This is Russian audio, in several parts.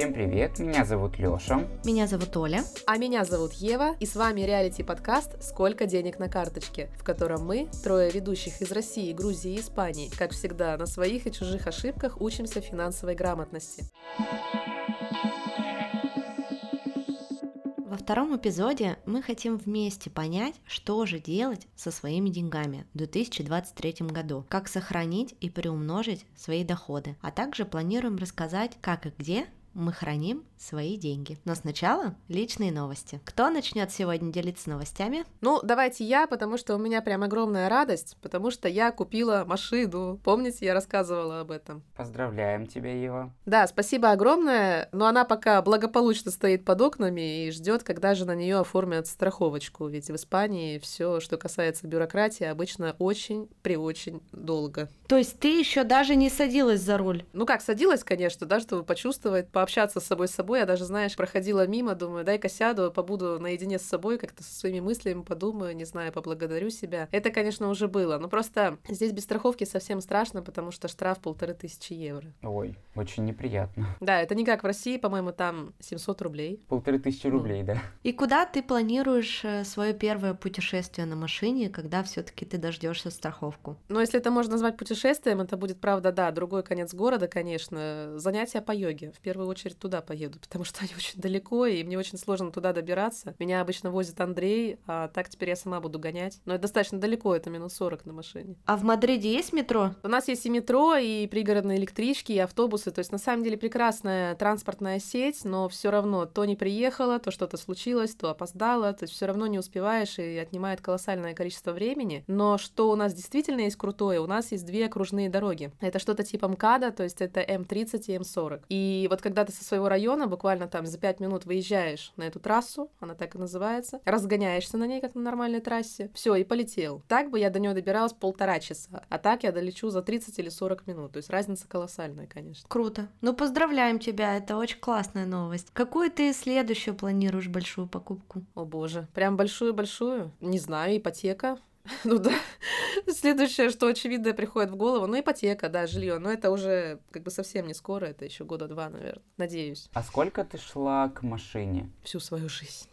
Всем привет, меня зовут Лёша. Меня зовут Оля. А меня зовут Ева, и с вами реалити-подкаст «Сколько денег на карточке», в котором мы, трое ведущих из России, Грузии и Испании, как всегда, на своих и чужих ошибках учимся финансовой грамотности. Во втором эпизоде мы хотим вместе понять, что же делать со своими деньгами в 2023 году, как сохранить и приумножить свои доходы, а также планируем рассказать, как и где мы храним свои деньги. Но сначала личные новости. Кто начнет сегодня делиться новостями? Ну, давайте я, потому что у меня прям огромная радость, потому что я купила машину. Помните, я рассказывала об этом? Поздравляем тебя, Ева. Да, спасибо огромное, но она пока благополучно стоит под окнами и ждет, когда же на нее оформят страховочку. Ведь в Испании все, что касается бюрократии, обычно очень при очень долго. То есть ты еще даже не садилась за руль? Ну как, садилась, конечно, да, чтобы почувствовать, пообщаться с собой с собой. Я даже, знаешь, проходила мимо, думаю, дай-ка сяду, побуду наедине с собой, как-то со своими мыслями подумаю, не знаю, поблагодарю себя. Это, конечно, уже было. Но просто здесь без страховки совсем страшно, потому что штраф полторы тысячи евро. Ой, очень неприятно. Да, это не как в России, по-моему, там 700 рублей. Полторы тысячи рублей, да. И куда ты планируешь э, свое первое путешествие на машине, когда все-таки ты дождешься страховку? Ну, если это можно назвать путешествием, это будет, правда, да, другой конец города, конечно. Занятия по йоге. В первую очередь туда поеду, потому что они очень далеко, и мне очень сложно туда добираться. Меня обычно возит Андрей, а так теперь я сама буду гонять. Но это достаточно далеко, это минут 40 на машине. А в Мадриде есть метро? У нас есть и метро, и пригородные электрички, и автобусы. То есть, на самом деле, прекрасная транспортная сеть, но все равно то не приехала, то что-то случилось, то опоздала. То есть, все равно не успеваешь и отнимает колоссальное количество времени. Но что у нас действительно есть крутое, у нас есть две окружные дороги. Это что-то типа МКАДа, то есть это М30 и М40. И вот когда ты со своего района буквально там за 5 минут выезжаешь на эту трассу, она так и называется, разгоняешься на ней, как на нормальной трассе, все, и полетел. Так бы я до нее добиралась полтора часа, а так я долечу за 30 или 40 минут, то есть разница колоссальная, конечно. Круто. Ну, поздравляем тебя, это очень классная новость. Какую ты следующую планируешь большую покупку? О боже, прям большую-большую? Не знаю, ипотека. Ну да. Следующее, что очевидно приходит в голову, ну ипотека, да, жилье, но это уже как бы совсем не скоро, это еще года два, наверное, надеюсь. А сколько ты шла к машине? Всю свою жизнь.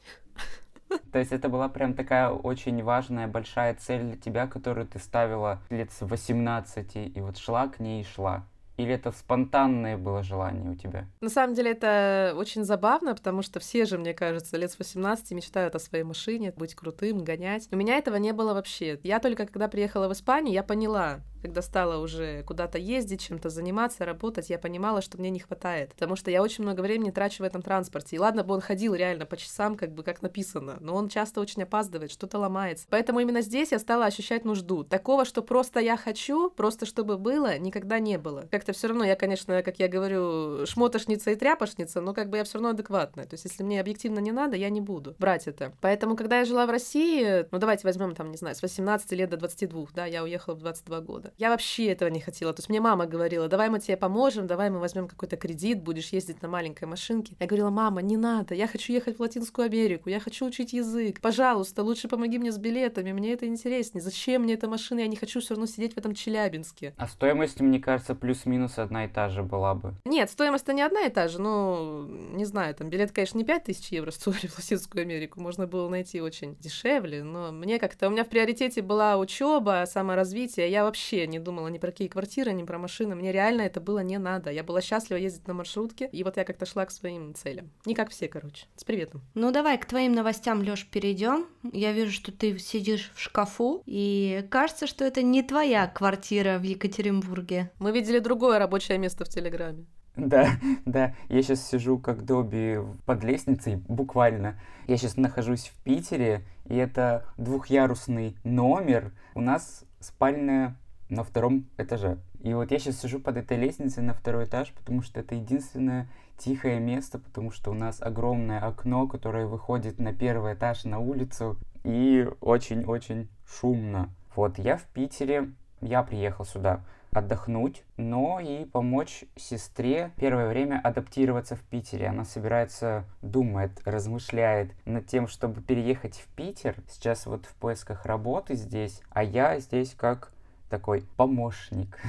То есть это была прям такая очень важная, большая цель для тебя, которую ты ставила лет с 18, и вот шла к ней и шла. Или это спонтанное было желание у тебя? На самом деле это очень забавно, потому что все же, мне кажется, лет с 18 мечтают о своей машине, быть крутым, гонять. У меня этого не было вообще. Я только когда приехала в Испанию, я поняла, когда стала уже куда-то ездить, чем-то заниматься, работать, я понимала, что мне не хватает. Потому что я очень много времени трачу в этом транспорте. И ладно бы он ходил реально по часам, как бы как написано, но он часто очень опаздывает, что-то ломается. Поэтому именно здесь я стала ощущать нужду. Такого, что просто я хочу, просто чтобы было, никогда не было. Как-то все равно я, конечно, как я говорю, шмотошница и тряпошница, но как бы я все равно адекватная. То есть, если мне объективно не надо, я не буду брать это. Поэтому, когда я жила в России, ну давайте возьмем там, не знаю, с 18 лет до 22, да, я уехала в 22 года. Я вообще этого не хотела. То есть мне мама говорила, давай мы тебе поможем, давай мы возьмем какой-то кредит, будешь ездить на маленькой машинке. Я говорила, мама, не надо, я хочу ехать в Латинскую Америку, я хочу учить язык. Пожалуйста, лучше помоги мне с билетами, мне это интереснее. Зачем мне эта машина? Я не хочу все равно сидеть в этом Челябинске. А стоимость, мне кажется, плюс-минус одна и та же была бы. Нет, стоимость-то не одна и та же, ну, не знаю, там билет, конечно, не 5000 евро стоили в Латинскую Америку, можно было найти очень дешевле, но мне как-то, у меня в приоритете была учеба, саморазвитие, я вообще не думала ни про какие квартиры, ни про машины. Мне реально это было не надо. Я была счастлива ездить на маршрутке, и вот я как-то шла к своим целям. Не как все, короче. С приветом. Ну давай к твоим новостям, Лёш, перейдем. Я вижу, что ты сидишь в шкафу, и кажется, что это не твоя квартира в Екатеринбурге. Мы видели другое рабочее место в Телеграме. Да, да, я сейчас сижу как Добби под лестницей, буквально. Я сейчас нахожусь в Питере, и это двухъярусный номер. У нас спальная на втором этаже. И вот я сейчас сижу под этой лестницей на второй этаж, потому что это единственное тихое место, потому что у нас огромное окно, которое выходит на первый этаж на улицу, и очень-очень шумно. Вот я в Питере, я приехал сюда отдохнуть, но и помочь сестре первое время адаптироваться в Питере. Она собирается, думает, размышляет над тем, чтобы переехать в Питер. Сейчас вот в поисках работы здесь, а я здесь как такой помощник.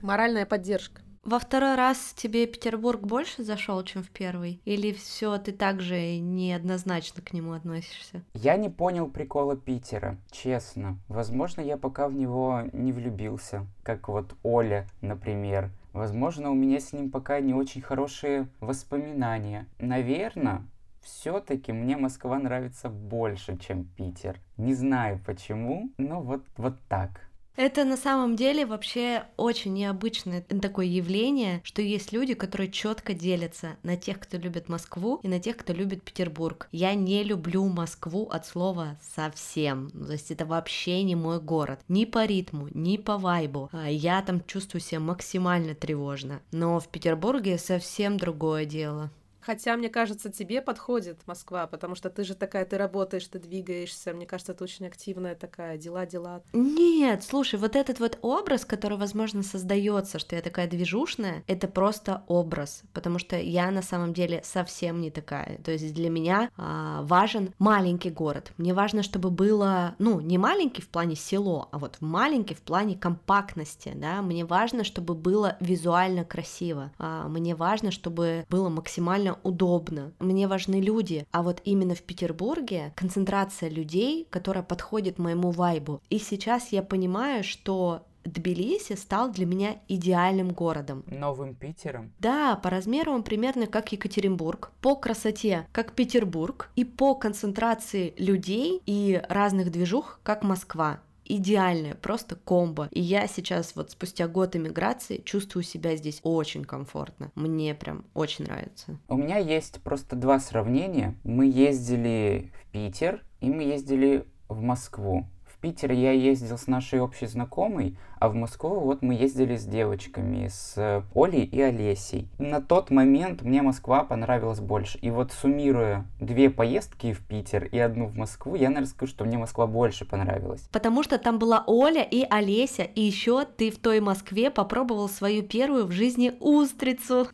Моральная поддержка. Во второй раз тебе Петербург больше зашел, чем в первый? Или все ты также неоднозначно к нему относишься? Я не понял прикола Питера, честно. Возможно, я пока в него не влюбился, как вот Оля, например. Возможно, у меня с ним пока не очень хорошие воспоминания. Наверное, все-таки мне Москва нравится больше, чем Питер. Не знаю почему, но вот, вот так. Это на самом деле вообще очень необычное такое явление, что есть люди, которые четко делятся на тех, кто любит Москву, и на тех, кто любит Петербург. Я не люблю Москву от слова совсем. То есть это вообще не мой город. Ни по ритму, ни по вайбу. А я там чувствую себя максимально тревожно. Но в Петербурге совсем другое дело. Хотя, мне кажется, тебе подходит Москва, потому что ты же такая, ты работаешь, ты двигаешься. Мне кажется, ты очень активная такая, дела-дела. Нет, слушай, вот этот вот образ, который, возможно, создается, что я такая движушная, это просто образ, потому что я на самом деле совсем не такая. То есть для меня а, важен маленький город. Мне важно, чтобы было, ну, не маленький в плане село, а вот маленький в плане компактности, да. Мне важно, чтобы было визуально красиво. А, мне важно, чтобы было максимально удобно. Мне важны люди. А вот именно в Петербурге концентрация людей, которая подходит моему вайбу. И сейчас я понимаю, что Тбилиси стал для меня идеальным городом. Новым Питером? Да, по размеру он примерно как Екатеринбург, по красоте как Петербург и по концентрации людей и разных движух как Москва идеальная, просто комбо. И я сейчас вот спустя год иммиграции чувствую себя здесь очень комфортно. Мне прям очень нравится. У меня есть просто два сравнения. Мы ездили в Питер и мы ездили в Москву. Питер я ездил с нашей общей знакомой, а в Москву вот мы ездили с девочками, с Олей и Олесей. На тот момент мне Москва понравилась больше. И вот суммируя две поездки в Питер и одну в Москву, я, наверное, скажу, что мне Москва больше понравилась. Потому что там была Оля и Олеся, и еще ты в той Москве попробовал свою первую в жизни устрицу.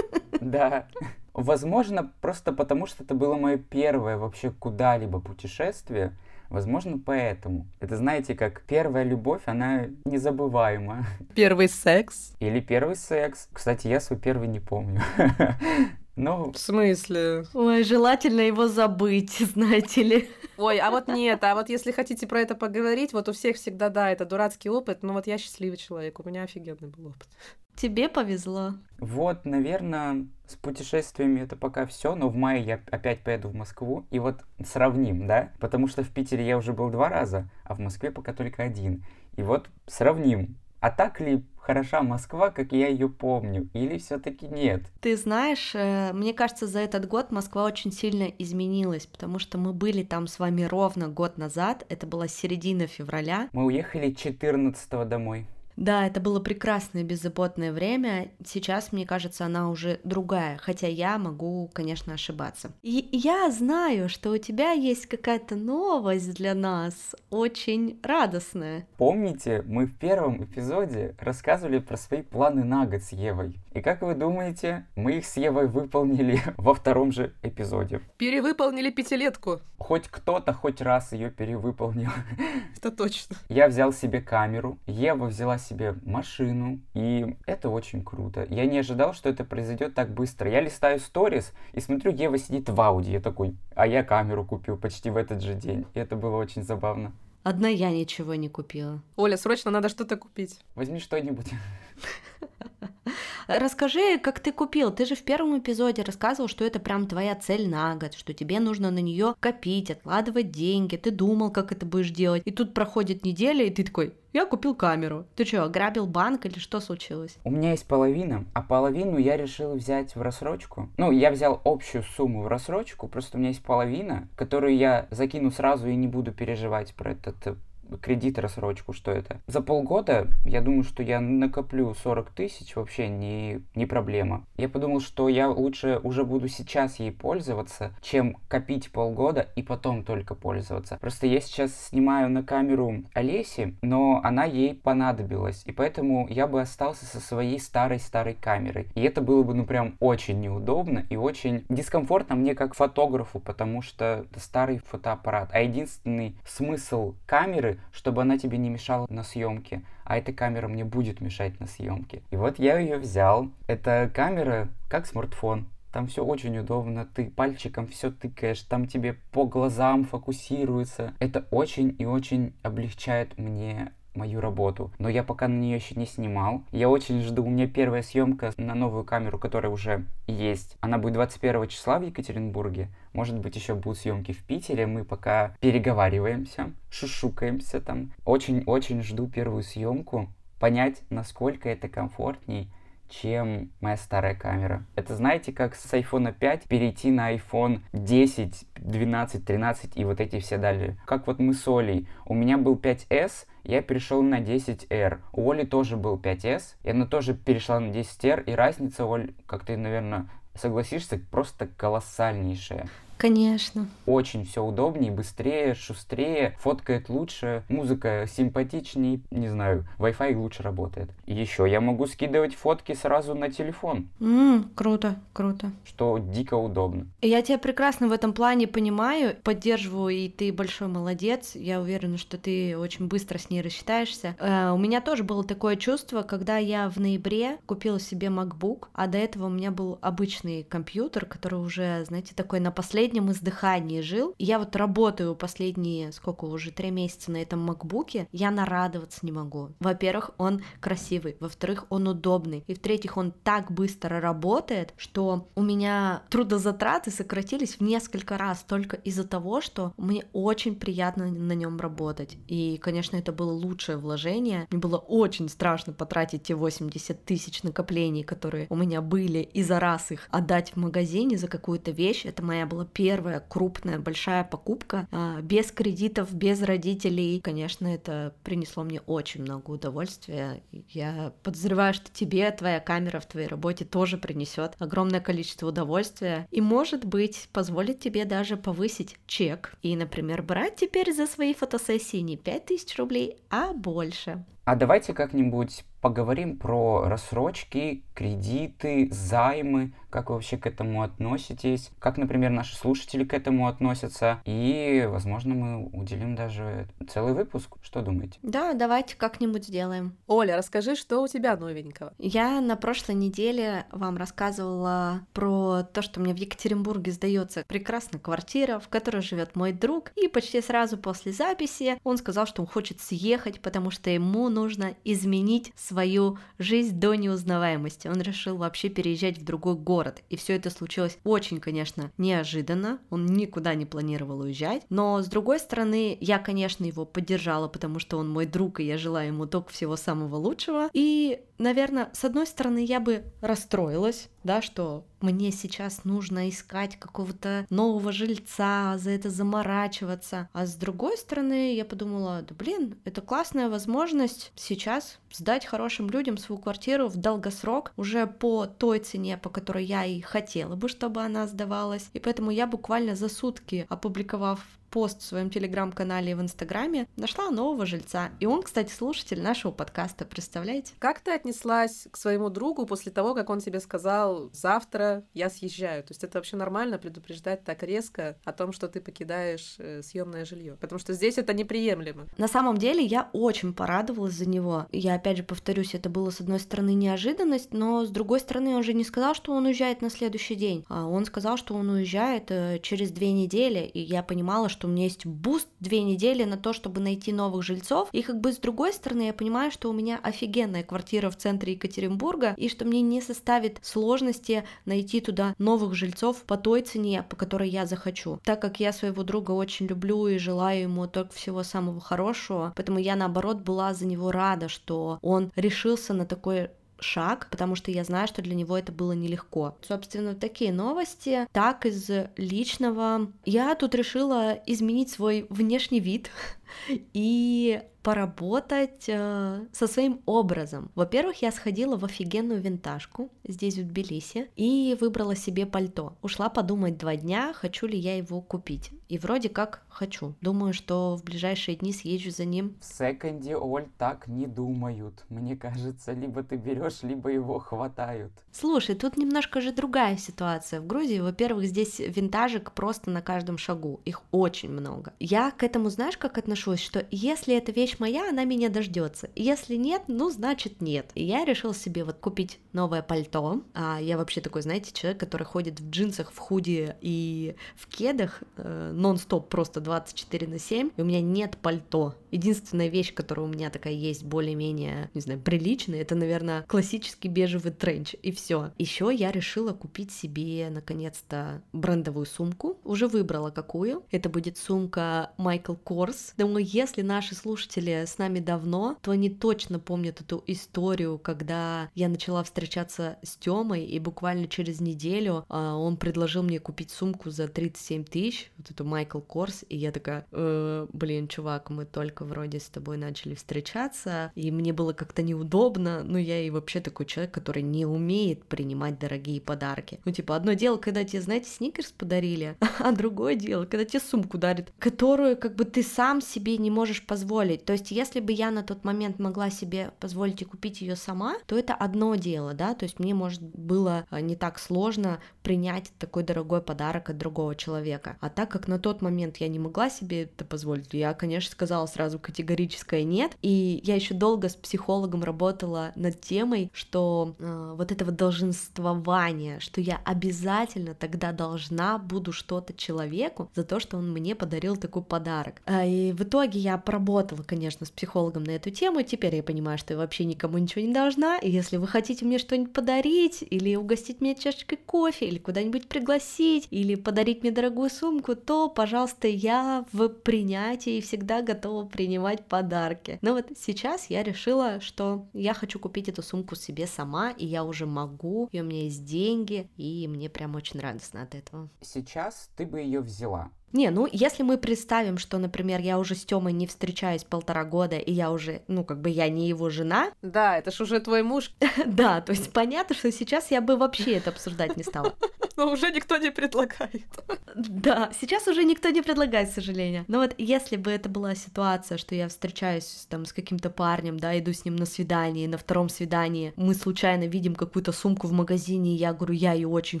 Да. Возможно, просто потому что это было мое первое вообще куда-либо путешествие, Возможно, поэтому. Это, знаете, как первая любовь, она незабываема. Первый секс. Или первый секс. Кстати, я свой первый не помню. Ну... В смысле? Ой, желательно его забыть, знаете ли. Ой, а вот нет, а вот если хотите про это поговорить, вот у всех всегда, да, это дурацкий опыт, но вот я счастливый человек, у меня офигенный был опыт. Тебе повезло. Вот, наверное, с путешествиями это пока все, но в мае я опять поеду в Москву, и вот сравним, да, потому что в Питере я уже был два раза, а в Москве пока только один. И вот сравним, а так ли хороша Москва, как я ее помню, или все-таки нет? Ты знаешь, э, мне кажется, за этот год Москва очень сильно изменилась, потому что мы были там с вами ровно год назад, это была середина февраля. Мы уехали 14 домой. Да, это было прекрасное беззаботное время. Сейчас, мне кажется, она уже другая, хотя я могу, конечно, ошибаться. И я знаю, что у тебя есть какая-то новость для нас, очень радостная. Помните, мы в первом эпизоде рассказывали про свои планы на год с Евой. И как вы думаете, мы их с Евой выполнили во втором же эпизоде? Перевыполнили пятилетку. Хоть кто-то хоть раз ее перевыполнил. Это точно. Я взял себе камеру, Ева взяла себе машину, и это очень круто. Я не ожидал, что это произойдет так быстро. Я листаю сторис и смотрю, Ева сидит в Ауди. Я такой, а я камеру купил почти в этот же день. И это было очень забавно. Одна я ничего не купила. Оля, срочно надо что-то купить. Возьми что-нибудь. Расскажи, как ты купил. Ты же в первом эпизоде рассказывал, что это прям твоя цель на год, что тебе нужно на нее копить, откладывать деньги. Ты думал, как это будешь делать. И тут проходит неделя, и ты такой, я купил камеру. Ты что, ограбил банк или что случилось? У меня есть половина, а половину я решил взять в рассрочку. Ну, я взял общую сумму в рассрочку, просто у меня есть половина, которую я закину сразу и не буду переживать про этот э, кредит, рассрочку, что это. За полгода, я думаю, что я накоплю 40 тысяч, вообще не, не проблема. Я подумал, что я лучше уже буду сейчас ей пользоваться, чем копить полгода и потом только пользоваться. Просто я сейчас снимаю на камеру Олеси, но она ей понадобилась, и поэтому я бы остался со своей старой-старой камерой. И это было бы, ну, прям очень неудобно и очень дискомфортно мне как фотографу, потому что это старый фотоаппарат. А единственный смысл камеры чтобы она тебе не мешала на съемке, а эта камера мне будет мешать на съемке. И вот я ее взял. Эта камера как смартфон, там все очень удобно, ты пальчиком все тыкаешь, там тебе по глазам фокусируется. Это очень и очень облегчает мне мою работу. Но я пока на нее еще не снимал. Я очень жду. У меня первая съемка на новую камеру, которая уже есть. Она будет 21 числа в Екатеринбурге. Может быть, еще будут съемки в Питере. Мы пока переговариваемся, шушукаемся там. Очень-очень жду первую съемку. Понять, насколько это комфортней чем моя старая камера. Это знаете, как с iPhone 5 перейти на iPhone 10, 12, 13 и вот эти все далее. Как вот мы с Олей. У меня был 5S, я перешел на 10R. У Оли тоже был 5S, и она тоже перешла на 10R, и разница, Оль, как ты, наверное, согласишься, просто колоссальнейшая. Конечно. Очень все удобнее, быстрее, шустрее, фоткает лучше, музыка симпатичнее, не знаю, Wi-Fi лучше работает. Еще я могу скидывать фотки сразу на телефон. Ммм, круто, круто. Что дико удобно. Я тебя прекрасно в этом плане понимаю, поддерживаю, и ты большой молодец. Я уверена, что ты очень быстро с ней рассчитаешься. Э, у меня тоже было такое чувство, когда я в ноябре купила себе MacBook, а до этого у меня был обычный компьютер, который уже, знаете, такой на последний последнем издыхании жил. Я вот работаю последние, сколько уже, три месяца на этом макбуке, я нарадоваться не могу. Во-первых, он красивый, во-вторых, он удобный, и в-третьих, он так быстро работает, что у меня трудозатраты сократились в несколько раз только из-за того, что мне очень приятно на нем работать. И, конечно, это было лучшее вложение. Мне было очень страшно потратить те 80 тысяч накоплений, которые у меня были, и за раз их отдать в магазине за какую-то вещь. Это моя была первая крупная большая покупка а, без кредитов, без родителей. Конечно, это принесло мне очень много удовольствия. Я подозреваю, что тебе твоя камера в твоей работе тоже принесет огромное количество удовольствия и, может быть, позволит тебе даже повысить чек и, например, брать теперь за свои фотосессии не 5000 рублей, а больше. А давайте как-нибудь поговорим про рассрочки, кредиты, займы, как вы вообще к этому относитесь, как, например, наши слушатели к этому относятся, и, возможно, мы уделим даже целый выпуск. Что думаете? Да, давайте как-нибудь сделаем. Оля, расскажи, что у тебя новенького? Я на прошлой неделе вам рассказывала про то, что мне в Екатеринбурге сдается прекрасная квартира, в которой живет мой друг, и почти сразу после записи он сказал, что он хочет съехать, потому что ему нужно изменить свою жизнь до неузнаваемости. Он решил вообще переезжать в другой город. И все это случилось очень, конечно, неожиданно. Он никуда не планировал уезжать. Но, с другой стороны, я, конечно, его поддержала, потому что он мой друг, и я желаю ему только всего самого лучшего. И, наверное, с одной стороны, я бы расстроилась, да, что мне сейчас нужно искать какого-то нового жильца, за это заморачиваться. А с другой стороны, я подумала, да блин, это классная возможность сейчас сдать хорошим людям свою квартиру в долгосрок уже по той цене, по которой я и хотела бы, чтобы она сдавалась. И поэтому я буквально за сутки, опубликовав пост в своем телеграм-канале и в инстаграме, нашла нового жильца. И он, кстати, слушатель нашего подкаста, представляете? Как ты отнеслась к своему другу после того, как он тебе сказал, завтра я съезжаю? То есть это вообще нормально предупреждать так резко о том, что ты покидаешь э, съемное жилье? Потому что здесь это неприемлемо. На самом деле я очень порадовалась за него. Я опять же повторюсь, это было с одной стороны неожиданность, но с другой стороны он же не сказал, что он уезжает на следующий день. А он сказал, что он уезжает э, через две недели, и я понимала, что у меня есть пусть две недели на то, чтобы найти новых жильцов. И как бы с другой стороны, я понимаю, что у меня офигенная квартира в центре Екатеринбурга, и что мне не составит сложности найти туда новых жильцов по той цене, по которой я захочу. Так как я своего друга очень люблю и желаю ему только всего самого хорошего, поэтому я наоборот была за него рада, что он решился на такой шаг, потому что я знаю, что для него это было нелегко. Собственно, такие новости. Так, из личного я тут решила изменить свой внешний вид и поработать э, со своим образом. Во-первых, я сходила в офигенную винтажку здесь, в Тбилиси, и выбрала себе пальто. Ушла подумать два дня, хочу ли я его купить. И вроде как хочу. Думаю, что в ближайшие дни съезжу за ним. В секонде, Оль, так не думают. Мне кажется, либо ты берешь, либо его хватают. Слушай, тут немножко же другая ситуация. В Грузии, во-первых, здесь винтажек просто на каждом шагу. Их очень много. Я к этому, знаешь, как отношусь? Отношусь, что если эта вещь моя, она меня дождется. Если нет, ну, значит нет. И я решила себе вот купить новое пальто. А я вообще такой, знаете, человек, который ходит в джинсах, в худи и в кедах э, нон-стоп просто 24 на 7, и у меня нет пальто. Единственная вещь, которая у меня такая есть, более-менее, не знаю, приличная, это, наверное, классический бежевый тренч, и все. Еще я решила купить себе, наконец-то, брендовую сумку. Уже выбрала какую. Это будет сумка Michael Kors. Думаю, если наши слушатели с нами давно, то они точно помнят эту историю, когда я начала встречаться с Тёмой, и буквально через неделю а, он предложил мне купить сумку за 37 тысяч, вот эту Michael Kors, и я такая, э, блин, чувак, мы только вроде с тобой начали встречаться, и мне было как-то неудобно, но я и вообще такой человек, который не умеет принимать дорогие подарки. Ну, типа, одно дело, когда тебе, знаете, сникерс подарили, а другое дело, когда тебе сумку дарят, которую как бы ты сам себе не можешь позволить. То есть, если бы я на тот момент могла себе позволить и купить ее сама, то это одно дело, да, то есть мне, может, было а, не так сложно принять такой дорогой подарок от другого человека. А так как на тот момент я не могла себе это позволить, я, конечно, сказала сразу категорическое нет. И я еще долго с психологом работала над темой, что э, вот этого долженствования, что я обязательно тогда должна буду что-то человеку за то, что он мне подарил такой подарок. А, и в итоге я поработала, конечно, с психологом на эту тему, теперь я понимаю, что я вообще никому ничего не должна, и если вы хотите мне что-нибудь подарить, или угостить меня чашечкой кофе, или куда-нибудь пригласить, или подарить мне дорогую сумку, то, пожалуйста, я в принятии всегда готова принимать подарки. Но вот сейчас я решила, что я хочу купить эту сумку себе сама, и я уже могу, и у меня есть деньги, и мне прям очень радостно от этого. Сейчас ты бы ее взяла. Не, ну если мы представим, что, например, я уже с Тёмой не встречаюсь полтора года, и я уже, ну как бы я не его жена. Да, это ж уже твой муж. Да, то есть понятно, что сейчас я бы вообще это обсуждать не стала. Но уже никто не предлагает. Да, сейчас уже никто не предлагает, к сожалению. Но вот если бы это была ситуация, что я встречаюсь там с каким-то парнем, да, иду с ним на свидание, на втором свидании мы случайно видим какую-то сумку в магазине, и я говорю, я ее очень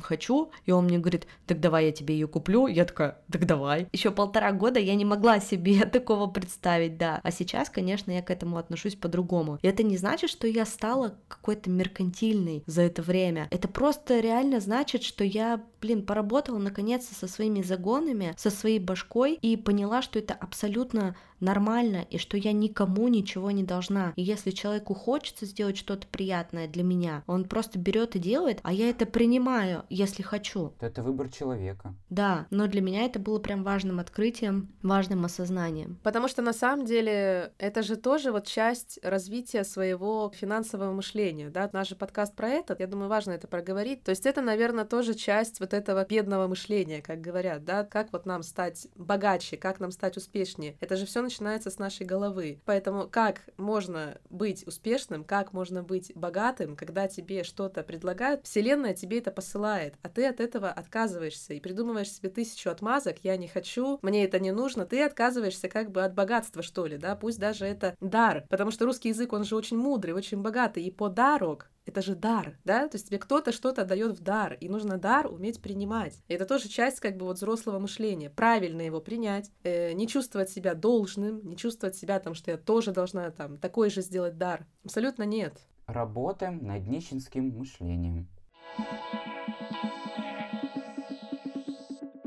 хочу, и он мне говорит, так давай я тебе ее куплю. Я такая, так давай. Еще полтора года я не могла себе такого представить, да. А сейчас, конечно, я к этому отношусь по-другому. И это не значит, что я стала какой-то меркантильной за это время. Это просто реально значит, что я, блин, поработала наконец-то со своими загонами, со своей башкой и поняла, что это абсолютно нормально и что я никому ничего не должна. И если человеку хочется сделать что-то приятное для меня, он просто берет и делает, а я это принимаю, если хочу. Это выбор человека. Да, но для меня это было прям важным открытием, важным осознанием. Потому что на самом деле это же тоже вот часть развития своего финансового мышления, да, наш же подкаст про это, я думаю, важно это проговорить. То есть это, наверное, тоже часть вот этого бедного мышления, как говорят, да, как вот нам стать богаче, как нам стать успешнее. Это же все начинается с нашей головы. Поэтому как можно быть успешным, как можно быть богатым, когда тебе что-то предлагают, Вселенная тебе это посылает, а ты от этого отказываешься и придумываешь себе тысячу отмазок, я не хочу, мне это не нужно, ты отказываешься как бы от богатства, что ли, да, пусть даже это дар, потому что русский язык, он же очень мудрый, очень богатый, и подарок это же дар, да, то есть тебе кто-то что-то дает в дар, и нужно дар уметь принимать. И это тоже часть как бы вот взрослого мышления, правильно его принять, э, не чувствовать себя должным, не чувствовать себя там, что я тоже должна там такой же сделать дар. Абсолютно нет. Работаем над нищенским мышлением.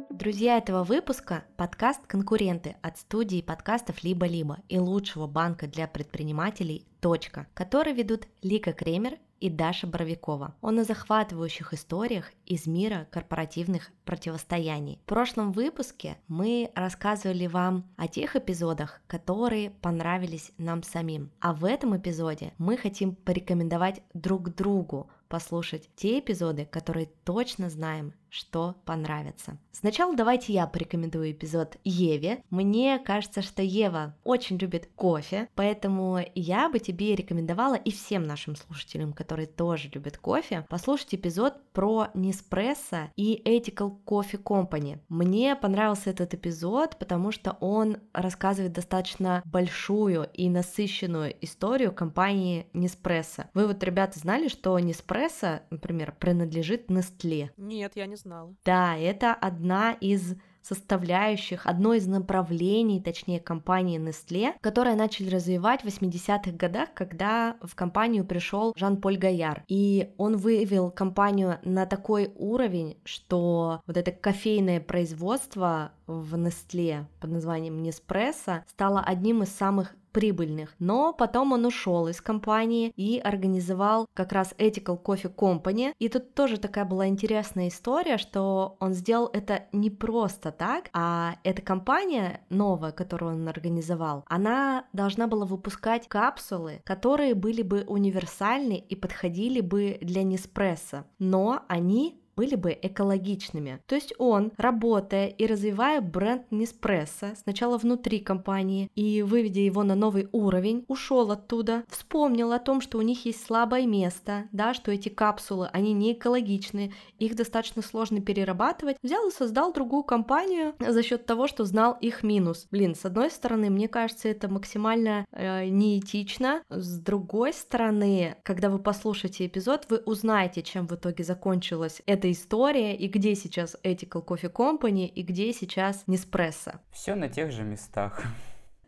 Друзья этого выпуска – подкаст «Конкуренты» от студии подкастов «Либо-либо» и лучшего банка для предпринимателей «Точка», который ведут Лика Кремер и Даша Боровикова. Он о захватывающих историях из мира корпоративных противостояний. В прошлом выпуске мы рассказывали вам о тех эпизодах, которые понравились нам самим. А в этом эпизоде мы хотим порекомендовать друг другу послушать те эпизоды, которые точно знаем, что понравится. Сначала давайте я порекомендую эпизод Еве. Мне кажется, что Ева очень любит кофе, поэтому я бы тебе рекомендовала и всем нашим слушателям, которые тоже любят кофе, послушать эпизод про Неспрессо и Ethical Coffee Company. Мне понравился этот эпизод, потому что он рассказывает достаточно большую и насыщенную историю компании Неспрессо. Вы вот, ребята, знали, что Неспрессо, например, принадлежит Nestle? Нет, я не знала. Да, это одна из составляющих, одно из направлений, точнее, компании Nestle, которое начали развивать в 80-х годах, когда в компанию пришел Жан-Поль Гаяр. И он вывел компанию на такой уровень, что вот это кофейное производство в Nestle под названием Nespresso стало одним из самых прибыльных. Но потом он ушел из компании и организовал как раз Ethical Coffee Company. И тут тоже такая была интересная история, что он сделал это не просто так, а эта компания новая, которую он организовал, она должна была выпускать капсулы, которые были бы универсальны и подходили бы для Неспрессо, но они были бы экологичными. То есть он, работая и развивая бренд Неспрессо, сначала внутри компании и выведя его на новый уровень, ушел оттуда, вспомнил о том, что у них есть слабое место, да, что эти капсулы, они не экологичны, их достаточно сложно перерабатывать, взял и создал другую компанию за счет того, что знал их минус. Блин, с одной стороны, мне кажется, это максимально э, неэтично, с другой стороны, когда вы послушаете эпизод, вы узнаете, чем в итоге закончилась эта история, и где сейчас Ethical Coffee Company, и где сейчас Неспрессо. Все на тех же местах.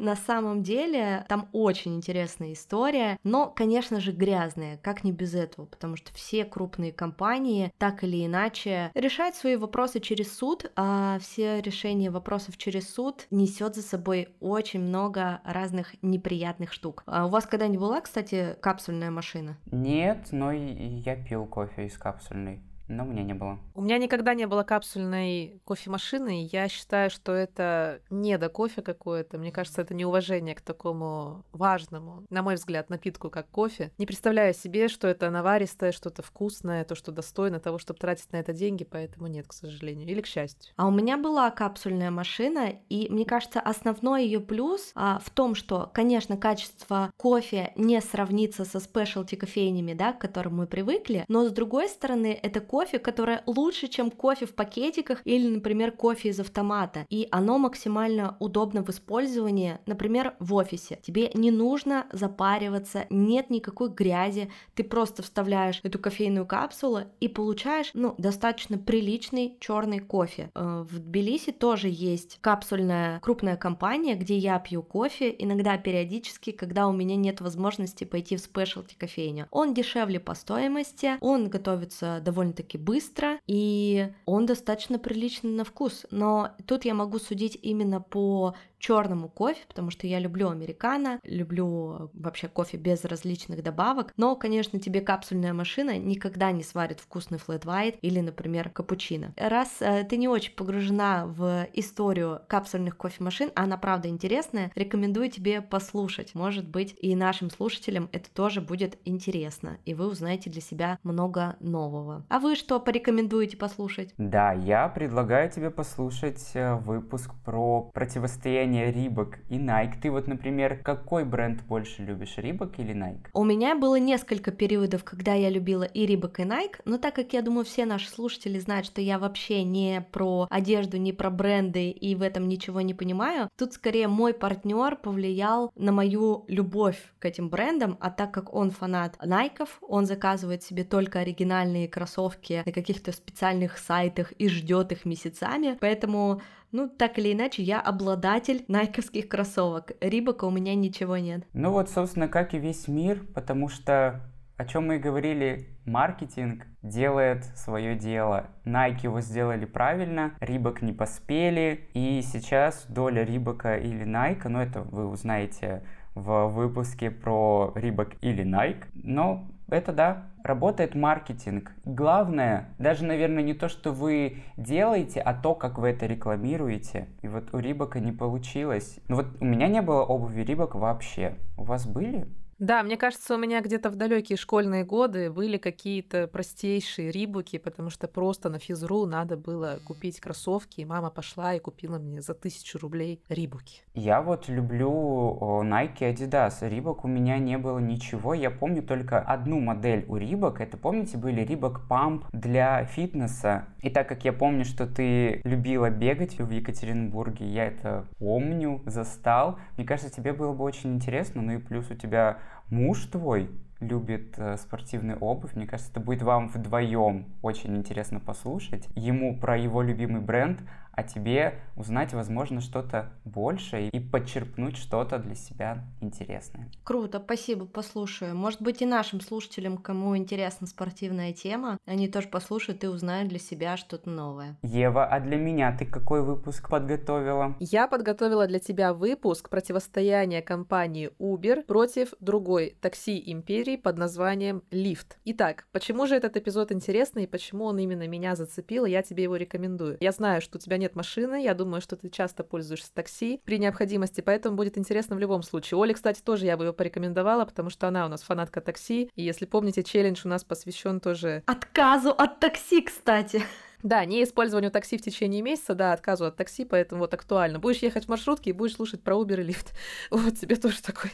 На самом деле там очень интересная история, но, конечно же, грязная, как не без этого, потому что все крупные компании так или иначе решают свои вопросы через суд, а все решения вопросов через суд несет за собой очень много разных неприятных штук. А у вас когда-нибудь была, кстати, капсульная машина? Нет, но я пил кофе из капсульной но у меня не было. У меня никогда не было капсульной кофемашины. Я считаю, что это не до кофе какое-то. Мне кажется, это неуважение к такому важному, на мой взгляд, напитку, как кофе. Не представляю себе, что это наваристое, что-то вкусное, то, что достойно того, чтобы тратить на это деньги, поэтому нет, к сожалению. Или к счастью. А у меня была капсульная машина, и мне кажется, основной ее плюс а, в том, что, конечно, качество кофе не сравнится со спешлти кофейнями, да, к которым мы привыкли, но с другой стороны, это кофе кофе, которое лучше, чем кофе в пакетиках или, например, кофе из автомата. И оно максимально удобно в использовании, например, в офисе. Тебе не нужно запариваться, нет никакой грязи, ты просто вставляешь эту кофейную капсулу и получаешь, ну, достаточно приличный черный кофе. Э, в Тбилиси тоже есть капсульная крупная компания, где я пью кофе, иногда периодически, когда у меня нет возможности пойти в спешлти кофейню. Он дешевле по стоимости, он готовится довольно-таки довольно-таки быстро, и он достаточно приличный на вкус. Но тут я могу судить именно по черному кофе, потому что я люблю американо, люблю вообще кофе без различных добавок, но, конечно, тебе капсульная машина никогда не сварит вкусный флэт white или, например, капучино. Раз э, ты не очень погружена в историю капсульных кофемашин, а она правда интересная, рекомендую тебе послушать. Может быть, и нашим слушателям это тоже будет интересно, и вы узнаете для себя много нового. А вы что порекомендуете послушать? Да, я предлагаю тебе послушать э, выпуск про противостояние сочетание Рибок и Nike. Ты вот, например, какой бренд больше любишь, Рибок или Nike? У меня было несколько периодов, когда я любила и Рибок, и Nike, но так как я думаю, все наши слушатели знают, что я вообще не про одежду, не про бренды и в этом ничего не понимаю, тут скорее мой партнер повлиял на мою любовь к этим брендам, а так как он фанат Найков, он заказывает себе только оригинальные кроссовки на каких-то специальных сайтах и ждет их месяцами, поэтому ну, так или иначе, я обладатель найковских кроссовок. Рибака у меня ничего нет. Ну вот, собственно, как и весь мир, потому что о чем мы и говорили, маркетинг делает свое дело. Nike его сделали правильно, Рибок не поспели, и сейчас доля Рибока или Nike, ну это вы узнаете в выпуске про Рибок или Nike, но это да, работает маркетинг. Главное, даже, наверное, не то, что вы делаете, а то, как вы это рекламируете. И вот у Рибока не получилось. Ну вот у меня не было обуви Рибок вообще. У вас были? Да, мне кажется, у меня где-то в далекие школьные годы были какие-то простейшие рибуки, потому что просто на физру надо было купить кроссовки, и мама пошла и купила мне за тысячу рублей рибуки. Я вот люблю Nike Adidas. Рибок у меня не было ничего. Я помню только одну модель у Рибок. Это, помните, были Рибок Pump для фитнеса. И так как я помню, что ты любила бегать в Екатеринбурге, я это помню, застал. Мне кажется, тебе было бы очень интересно. Ну и плюс у тебя муж твой любит э, спортивную обувь. Мне кажется, это будет вам вдвоем очень интересно послушать. Ему про его любимый бренд, а тебе узнать, возможно, что-то больше и подчерпнуть что-то для себя интересное. Круто, спасибо, послушаю. Может быть, и нашим слушателям, кому интересна спортивная тема, они тоже послушают и узнают для себя что-то новое. Ева, а для меня ты какой выпуск подготовила? Я подготовила для тебя выпуск противостояния компании Uber против другой такси империи под названием Lyft. Итак, почему же этот эпизод интересный и почему он именно меня зацепил, я тебе его рекомендую. Я знаю, что у тебя нет машины, я думаю, что ты часто пользуешься такси при необходимости, поэтому будет интересно в любом случае. Оле, кстати, тоже я бы ее порекомендовала, потому что она у нас фанатка такси, и если помните, челлендж у нас посвящен тоже... Отказу от такси, кстати. Да, не использованию такси в течение месяца, да, отказу от такси, поэтому вот актуально. Будешь ехать в маршрутке и будешь слушать про Uber и Lyft. Вот тебе тоже такой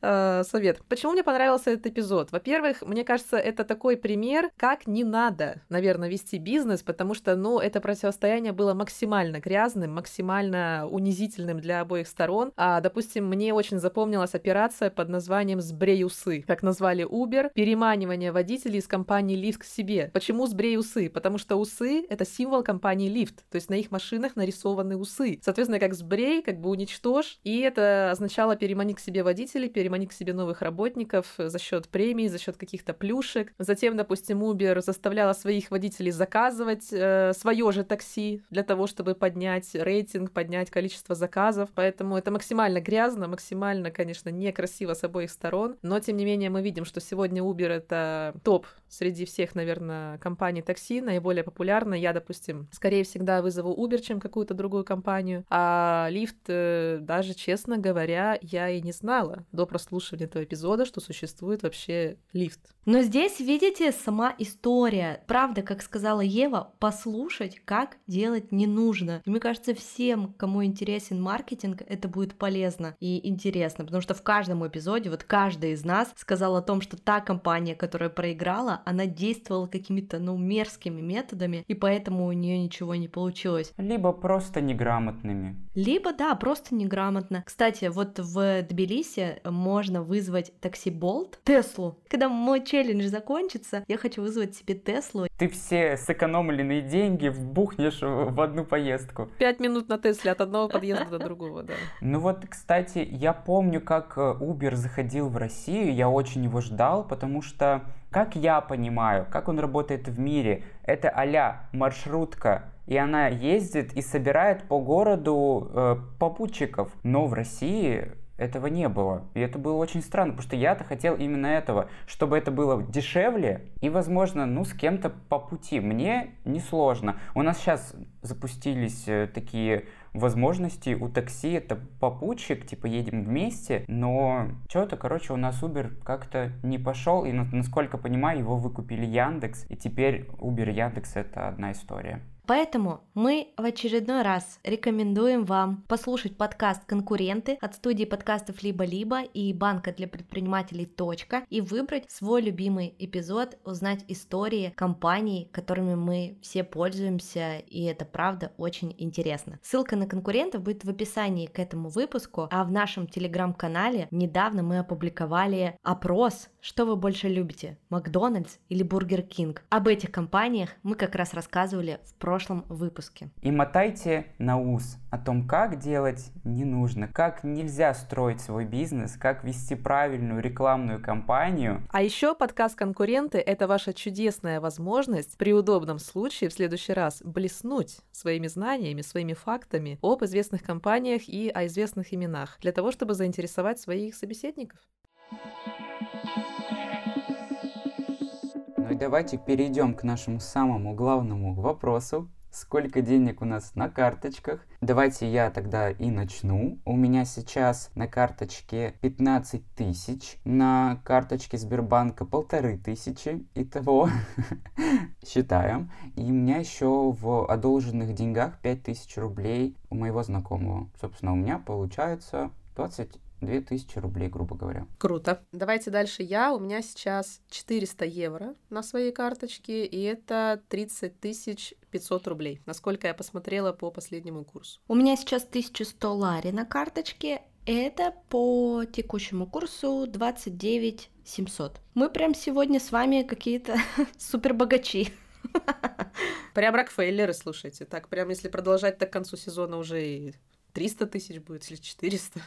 э, совет. Почему мне понравился этот эпизод? Во-первых, мне кажется, это такой пример, как не надо, наверное, вести бизнес, потому что, ну, это противостояние было максимально грязным, максимально унизительным для обоих сторон. А, допустим, мне очень запомнилась операция под названием «Сбрей усы», как назвали Uber, переманивание водителей из компании Lyft к себе. Почему «Сбрей усы»? Потому что усы — это символ компании Lyft, то есть на их машинах нарисованы усы. Соответственно, как сбрей, как бы уничтожь, и это означало переманить к себе водителей, переманить к себе новых работников за счет премий, за счет каких-то плюшек. Затем, допустим, Uber заставляла своих водителей заказывать э, свое же такси для того, чтобы поднять рейтинг, поднять количество заказов. Поэтому это максимально грязно, максимально, конечно, некрасиво с обоих сторон. Но, тем не менее, мы видим, что сегодня Uber — это топ среди всех, наверное, компаний такси, наиболее регулярно. Я, допустим, скорее всегда вызову Uber, чем какую-то другую компанию. А лифт, э, даже честно говоря, я и не знала до прослушивания этого эпизода, что существует вообще лифт. Но здесь, видите, сама история. Правда, как сказала Ева, послушать, как делать не нужно. И мне кажется, всем, кому интересен маркетинг, это будет полезно и интересно, потому что в каждом эпизоде вот каждый из нас сказал о том, что та компания, которая проиграла, она действовала какими-то, ну, мерзкими методами, и поэтому у нее ничего не получилось. Либо просто неграмотными. Либо, да, просто неграмотно. Кстати, вот в Тбилиси можно вызвать такси Болт, Теслу. Когда мой челлендж закончится, я хочу вызвать себе Теслу. Ты все сэкономленные деньги вбухнешь в одну поездку. Пять минут на Тесле от одного подъезда до другого, да. Ну вот, кстати, я помню, как э, Uber заходил в Россию, я очень его ждал, потому что как я понимаю, как он работает в мире, это а маршрутка, и она ездит и собирает по городу э, попутчиков. Но в России этого не было. И это было очень странно, потому что я-то хотел именно этого, чтобы это было дешевле и, возможно, ну, с кем-то по пути. Мне несложно. У нас сейчас запустились э, такие возможности у такси это попутчик, типа едем вместе, но что-то, короче, у нас Uber как-то не пошел, и насколько понимаю, его выкупили Яндекс, и теперь Uber Яндекс это одна история. Поэтому мы в очередной раз рекомендуем вам послушать подкаст «Конкуренты» от студии подкастов «Либо-либо» и банка для предпринимателей «Точка» и выбрать свой любимый эпизод, узнать истории компаний, которыми мы все пользуемся, и это правда очень интересно. Ссылка на конкурентов будет в описании к этому выпуску, а в нашем телеграм-канале недавно мы опубликовали опрос, что вы больше любите, Макдональдс или Бургер Кинг. Об этих компаниях мы как раз рассказывали в прошлом выпуске. И мотайте на ус о том, как делать не нужно, как нельзя строить свой бизнес, как вести правильную рекламную кампанию. А еще подкаст «Конкуренты» — это ваша чудесная возможность при удобном случае в следующий раз блеснуть своими знаниями, своими фактами об известных компаниях и о известных именах для того, чтобы заинтересовать своих собеседников. Ну и давайте перейдем к нашему самому главному вопросу. Сколько денег у нас на карточках? Давайте я тогда и начну. У меня сейчас на карточке 15 тысяч, на карточке Сбербанка полторы тысячи. Итого считаем. И у меня еще в одолженных деньгах 5 тысяч рублей у моего знакомого. Собственно, у меня получается 20 2000 рублей, грубо говоря. Круто. Давайте дальше я. У меня сейчас 400 евро на своей карточке, и это 30 тысяч 500 рублей, насколько я посмотрела по последнему курсу. У меня сейчас 1100 лари на карточке, это по текущему курсу 29 700. Мы прям сегодня с вами какие-то супер богачи. Прям Рокфеллеры, слушайте. Так, прям если продолжать так к концу сезона уже и 300 тысяч будет, или 400.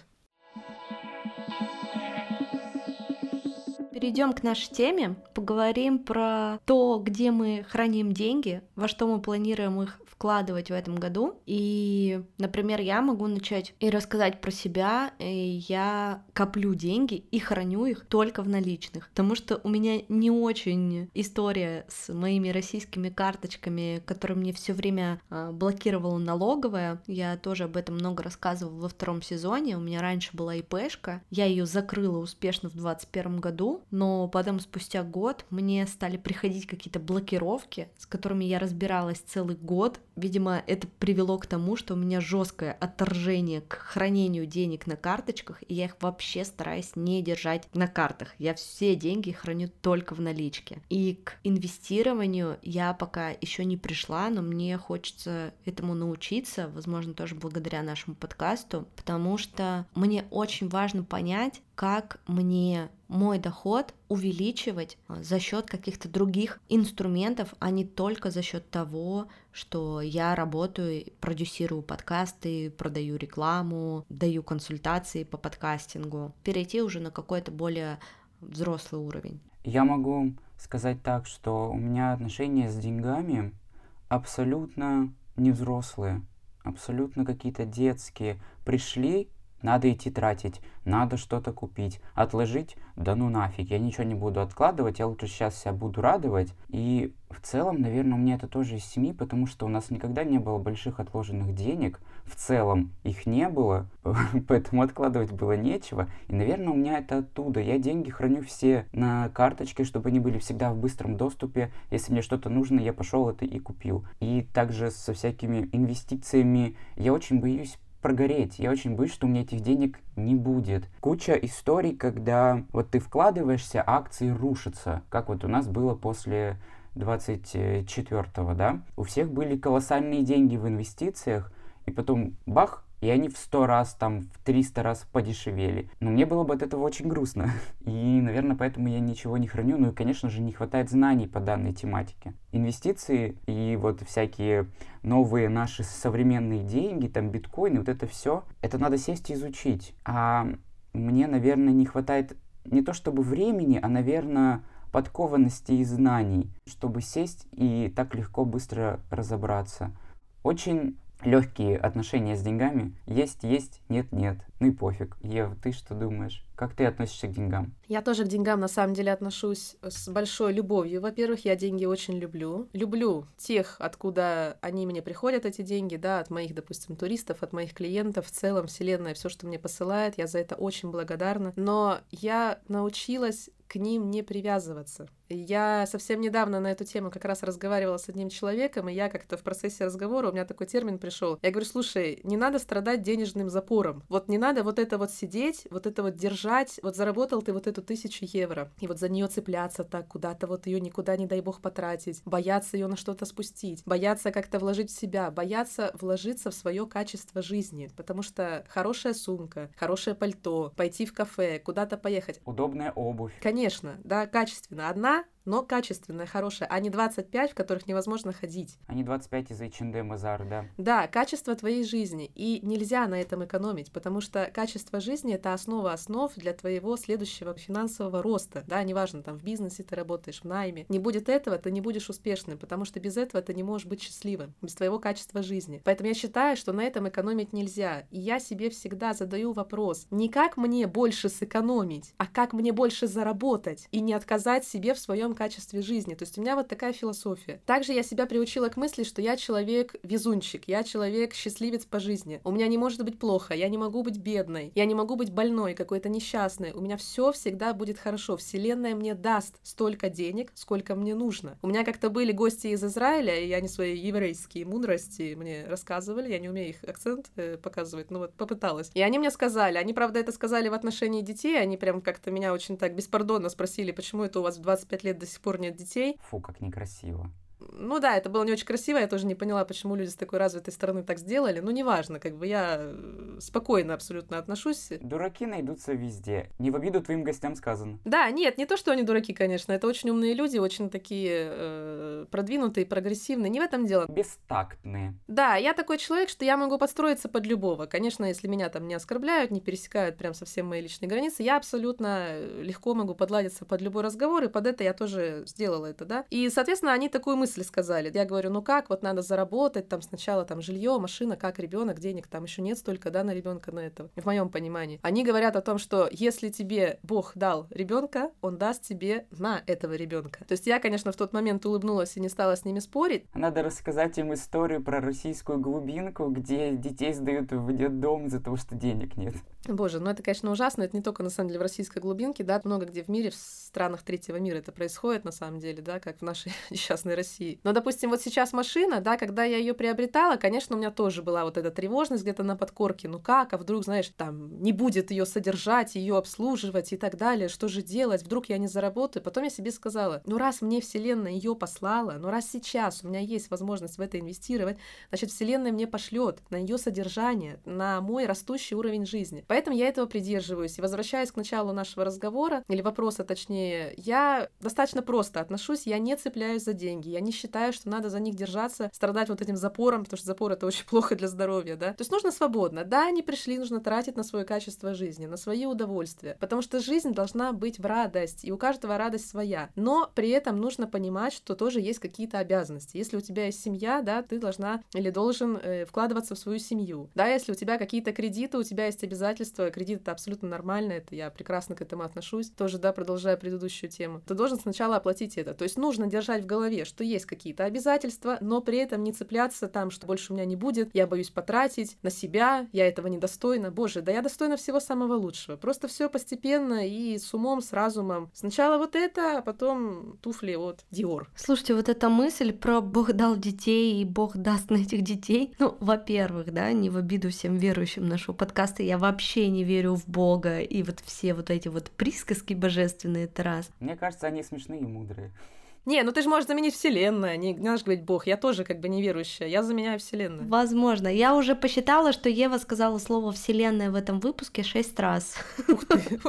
Перейдем к нашей теме, поговорим про то, где мы храним деньги, во что мы планируем их вкладывать в этом году. И, например, я могу начать и рассказать про себя. И я коплю деньги и храню их только в наличных, потому что у меня не очень история с моими российскими карточками, которые мне все время а, блокировала налоговая. Я тоже об этом много рассказывала во втором сезоне. У меня раньше была ИПшка, я ее закрыла успешно в 2021 году, но потом спустя год мне стали приходить какие-то блокировки, с которыми я разбиралась целый год, Видимо, это привело к тому, что у меня жесткое отторжение к хранению денег на карточках, и я их вообще стараюсь не держать на картах. Я все деньги храню только в наличке. И к инвестированию я пока еще не пришла, но мне хочется этому научиться, возможно, тоже благодаря нашему подкасту, потому что мне очень важно понять, как мне мой доход увеличивать а, за счет каких-то других инструментов, а не только за счет того, что я работаю, продюсирую подкасты, продаю рекламу, даю консультации по подкастингу. Перейти уже на какой-то более взрослый уровень. Я могу сказать так, что у меня отношения с деньгами абсолютно не взрослые, абсолютно какие-то детские. Пришли надо идти тратить, надо что-то купить, отложить, да ну нафиг, я ничего не буду откладывать, я лучше сейчас себя буду радовать. И в целом, наверное, у меня это тоже из семьи, потому что у нас никогда не было больших отложенных денег, в целом их не было, поэтому откладывать было нечего. И, наверное, у меня это оттуда. Я деньги храню все на карточке, чтобы они были всегда в быстром доступе. Если мне что-то нужно, я пошел это и купил. И также со всякими инвестициями я очень боюсь прогореть. Я очень боюсь, что у меня этих денег не будет. Куча историй, когда вот ты вкладываешься, акции рушатся. Как вот у нас было после 24-го, да? У всех были колоссальные деньги в инвестициях, и потом бах, и они в сто раз, там, в 300 раз подешевели. Но мне было бы от этого очень грустно. И, наверное, поэтому я ничего не храню. Ну и, конечно же, не хватает знаний по данной тематике. Инвестиции и вот всякие новые наши современные деньги, там, биткоины, вот это все, это надо сесть и изучить. А мне, наверное, не хватает не то чтобы времени, а, наверное, подкованности и знаний, чтобы сесть и так легко быстро разобраться. Очень легкие отношения с деньгами. Есть, есть, нет, нет. Ну и пофиг. Ев, ты что думаешь? Как ты относишься к деньгам? Я тоже к деньгам на самом деле отношусь с большой любовью. Во-первых, я деньги очень люблю. Люблю тех, откуда они мне приходят, эти деньги, да, от моих, допустим, туристов, от моих клиентов, в целом, вселенная, все, что мне посылает, я за это очень благодарна. Но я научилась к ним не привязываться. Я совсем недавно на эту тему как раз разговаривала с одним человеком, и я как-то в процессе разговора, у меня такой термин пришел. Я говорю, слушай, не надо страдать денежным запором. Вот не надо вот это вот сидеть, вот это вот держать. Вот заработал ты вот эту тысячу евро, и вот за нее цепляться так, куда-то вот ее никуда, не дай бог, потратить, бояться ее на что-то спустить, бояться как-то вложить в себя, бояться вложиться в свое качество жизни, потому что хорошая сумка, хорошее пальто, пойти в кафе, куда-то поехать. Удобная обувь. Конечно, да, качественно. Одна lá но качественная, хорошая, а не 25, в которых невозможно ходить. А не 25 из H&M Azar, да. Да, качество твоей жизни. И нельзя на этом экономить, потому что качество жизни — это основа основ для твоего следующего финансового роста. Да, неважно, там в бизнесе ты работаешь, в найме. Не будет этого, ты не будешь успешным, потому что без этого ты не можешь быть счастливым, без твоего качества жизни. Поэтому я считаю, что на этом экономить нельзя. И я себе всегда задаю вопрос, не как мне больше сэкономить, а как мне больше заработать и не отказать себе в своем качестве жизни. То есть у меня вот такая философия. Также я себя приучила к мысли, что я человек везунчик, я человек счастливец по жизни. У меня не может быть плохо, я не могу быть бедной, я не могу быть больной, какой-то несчастной. У меня все всегда будет хорошо. Вселенная мне даст столько денег, сколько мне нужно. У меня как-то были гости из Израиля, и они свои еврейские мудрости мне рассказывали. Я не умею их акцент э, показывать, но вот попыталась. И они мне сказали, они, правда, это сказали в отношении детей, они прям как-то меня очень так беспардонно спросили, почему это у вас в 25 лет до сих пор нет детей. Фу, как некрасиво. Ну да, это было не очень красиво, я тоже не поняла, почему люди с такой развитой стороны так сделали, ну неважно, как бы я э, спокойно абсолютно отношусь. Дураки найдутся везде. Не в обиду твоим гостям сказано. Да, нет, не то, что они дураки, конечно, это очень умные люди, очень такие э, продвинутые, прогрессивные, не в этом дело. Бестактные. Да, я такой человек, что я могу подстроиться под любого. Конечно, если меня там не оскорбляют, не пересекают прям совсем мои личные границы, я абсолютно э, легко могу подладиться под любой разговор, и под это я тоже сделала это, да. И, соответственно, они такую мысль сказали. Я говорю, ну как, вот надо заработать, там сначала там жилье, машина, как ребенок, денег там еще нет столько, да, на ребенка на этого. В моем понимании. Они говорят о том, что если тебе Бог дал ребенка, он даст тебе на этого ребенка. То есть я, конечно, в тот момент улыбнулась и не стала с ними спорить. Надо рассказать им историю про российскую глубинку, где детей сдают в детдом из-за того, что денег нет. Боже, ну это, конечно, ужасно. Это не только, на самом деле, в российской глубинке, да, много где в мире, в странах третьего мира это происходит, на самом деле, да, как в нашей несчастной России. Но, допустим, вот сейчас машина, да, когда я ее приобретала, конечно, у меня тоже была вот эта тревожность где-то на подкорке. Ну как, а вдруг, знаешь, там не будет ее содержать, ее обслуживать и так далее, что же делать? Вдруг я не заработаю? Потом я себе сказала, ну раз мне Вселенная ее послала, ну раз сейчас у меня есть возможность в это инвестировать, значит, Вселенная мне пошлет на ее содержание, на мой растущий уровень жизни. Поэтому я этого придерживаюсь. И возвращаясь к началу нашего разговора, или вопроса точнее, я достаточно просто отношусь, я не цепляюсь за деньги, я не считаю, что надо за них держаться, страдать вот этим запором, потому что запор это очень плохо для здоровья, да. То есть нужно свободно. Да, они пришли, нужно тратить на свое качество жизни, на свои удовольствия, потому что жизнь должна быть в радость, и у каждого радость своя. Но при этом нужно понимать, что тоже есть какие-то обязанности. Если у тебя есть семья, да, ты должна или должен э, вкладываться в свою семью. Да, если у тебя какие-то кредиты, у тебя есть обязательства кредит это абсолютно нормально, это я прекрасно к этому отношусь. Тоже, да, продолжая предыдущую тему. Ты должен сначала оплатить это. То есть нужно держать в голове, что есть какие-то обязательства, но при этом не цепляться там, что больше у меня не будет, я боюсь потратить на себя, я этого недостойна. Боже, да я достойна всего самого лучшего. Просто все постепенно и с умом, с разумом. Сначала вот это, а потом туфли от Диор. Слушайте, вот эта мысль про Бог дал детей и Бог даст на этих детей. Ну, во-первых, да, не в обиду всем верующим нашего подкаста, я вообще вообще не верю в Бога, и вот все вот эти вот присказки божественные, это раз. Мне кажется, они смешные и мудрые. Не, ну ты же можешь заменить вселенную, не надо говорить Бог. Я тоже как бы неверующая, я заменяю вселенную. Возможно. Я уже посчитала, что Ева сказала слово вселенная в этом выпуске шесть раз. Ух ты,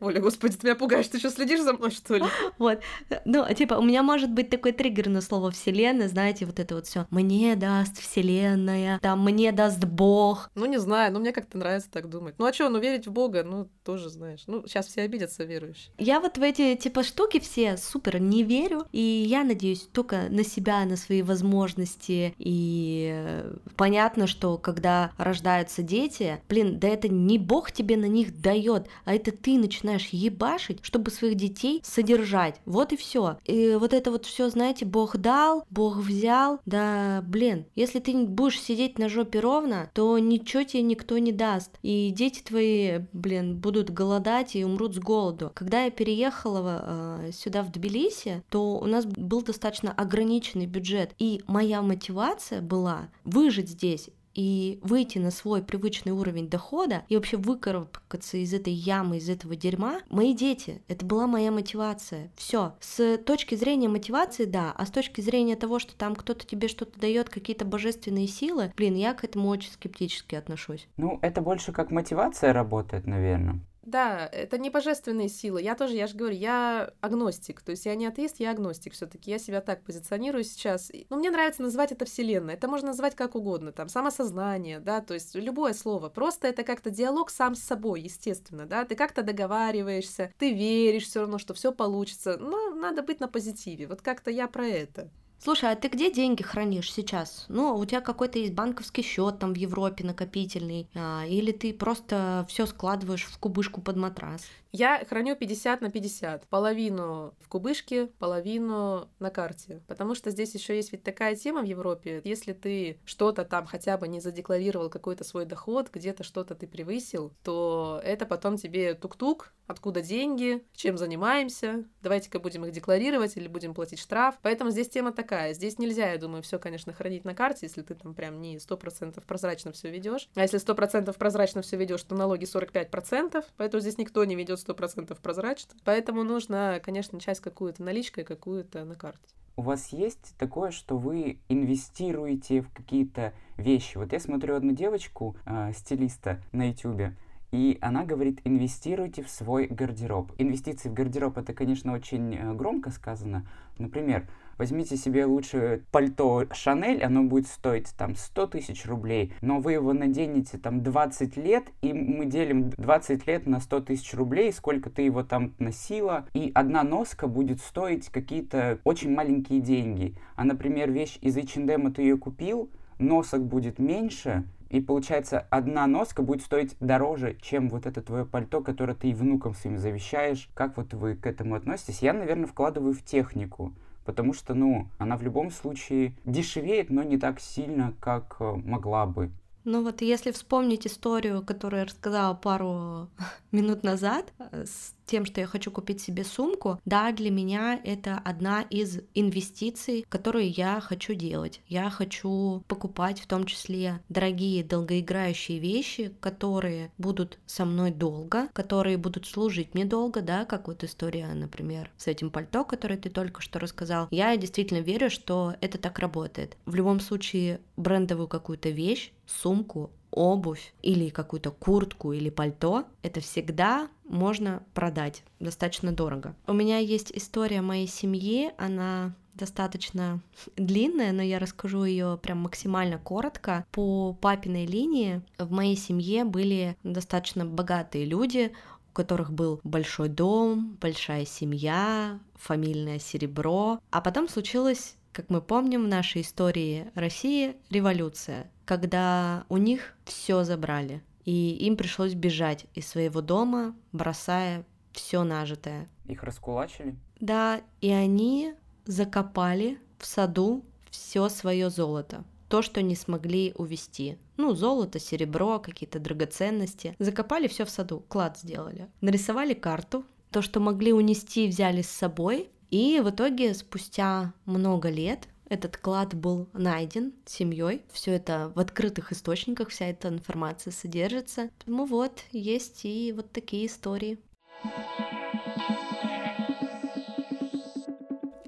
Оля, господи, ты меня пугаешь, ты что, следишь за мной, что ли? Вот, ну, типа, у меня может быть такой триггер на слово вселенная, знаете, вот это вот все. Мне даст вселенная, там, мне даст Бог. Ну, не знаю, но мне как-то нравится так думать. Ну, а что, ну, верить в Бога, ну, тоже знаешь. Ну, сейчас все обидятся верующие. Я вот в эти, типа, штуки все супер не верю, и я надеюсь только на себя, на свои возможности. И понятно, что когда рождаются дети, блин, да это не Бог тебе на них дает, а это ты начинаешь ебашить, чтобы своих детей содержать. Вот и все. И вот это вот все, знаете, Бог дал, Бог взял. Да, блин, если ты будешь сидеть на жопе ровно, то ничего тебе никто не даст. И дети твои, блин, будут голодать и умрут с голоду. Когда я переехала э, сюда, в Тбилиси, то у нас был достаточно ограниченный бюджет, и моя мотивация была выжить здесь и выйти на свой привычный уровень дохода и вообще выкарабкаться из этой ямы, из этого дерьма, мои дети, это была моя мотивация. Все. С точки зрения мотивации, да, а с точки зрения того, что там кто-то тебе что-то дает, какие-то божественные силы, блин, я к этому очень скептически отношусь. Ну, это больше как мотивация работает, наверное. Да, это не божественные силы. Я тоже, я же говорю, я агностик. То есть я не атеист, я агностик все таки Я себя так позиционирую сейчас. Ну, мне нравится называть это вселенной. Это можно назвать как угодно. Там, самосознание, да, то есть любое слово. Просто это как-то диалог сам с собой, естественно, да. Ты как-то договариваешься, ты веришь все равно, что все получится. Но надо быть на позитиве. Вот как-то я про это. Слушай, а ты где деньги хранишь сейчас? Ну, у тебя какой-то есть банковский счет там в Европе накопительный, а, или ты просто все складываешь в кубышку под матрас? Я храню 50 на 50. Половину в кубышке, половину на карте. Потому что здесь еще есть ведь такая тема в Европе. Если ты что-то там хотя бы не задекларировал какой-то свой доход, где-то что-то ты превысил, то это потом тебе тук-тук, откуда деньги, чем занимаемся, давайте-ка будем их декларировать или будем платить штраф. Поэтому здесь тема такая. Здесь нельзя, я думаю, все, конечно, хранить на карте, если ты там прям не 100% прозрачно все ведешь. А если 100% прозрачно все ведешь, то налоги 45%, поэтому здесь никто не ведет сто процентов прозрачно. Поэтому нужно, конечно, часть какую-то наличкой, какую-то на карте. у вас есть такое, что вы инвестируете в какие-то вещи? Вот я смотрю одну девочку, э, стилиста на ютюбе, и она говорит, инвестируйте в свой гардероб. Инвестиции в гардероб это, конечно, очень э, громко сказано. Например, возьмите себе лучше пальто Шанель, оно будет стоить там 100 тысяч рублей, но вы его наденете там 20 лет, и мы делим 20 лет на 100 тысяч рублей, сколько ты его там носила, и одна носка будет стоить какие-то очень маленькие деньги. А, например, вещь из H&M ты ее купил, носок будет меньше, и получается, одна носка будет стоить дороже, чем вот это твое пальто, которое ты и внукам своим завещаешь. Как вот вы к этому относитесь? Я, наверное, вкладываю в технику. Потому что, ну, она в любом случае дешевеет, но не так сильно, как э, могла бы. Ну вот если вспомнить историю, которую я рассказала пару минут назад, э, с тем, что я хочу купить себе сумку, да, для меня это одна из инвестиций, которые я хочу делать. Я хочу покупать в том числе дорогие долгоиграющие вещи, которые будут со мной долго, которые будут служить мне долго, да, как вот история, например, с этим пальто, которое ты только что рассказал. Я действительно верю, что это так работает. В любом случае, брендовую какую-то вещь, сумку, обувь или какую-то куртку или пальто, это всегда можно продать достаточно дорого. У меня есть история моей семьи, она достаточно длинная, но я расскажу ее прям максимально коротко. По папиной линии в моей семье были достаточно богатые люди, у которых был большой дом, большая семья, фамильное серебро. А потом случилось, как мы помним в нашей истории России, революция когда у них все забрали, и им пришлось бежать из своего дома, бросая все нажитое. Их раскулачили? Да, и они закопали в саду все свое золото. То, что не смогли увести. Ну, золото, серебро, какие-то драгоценности. Закопали все в саду, клад сделали. Нарисовали карту. То, что могли унести, взяли с собой. И в итоге, спустя много лет, этот клад был найден семьей. Все это в открытых источниках, вся эта информация содержится. Ну вот, есть и вот такие истории.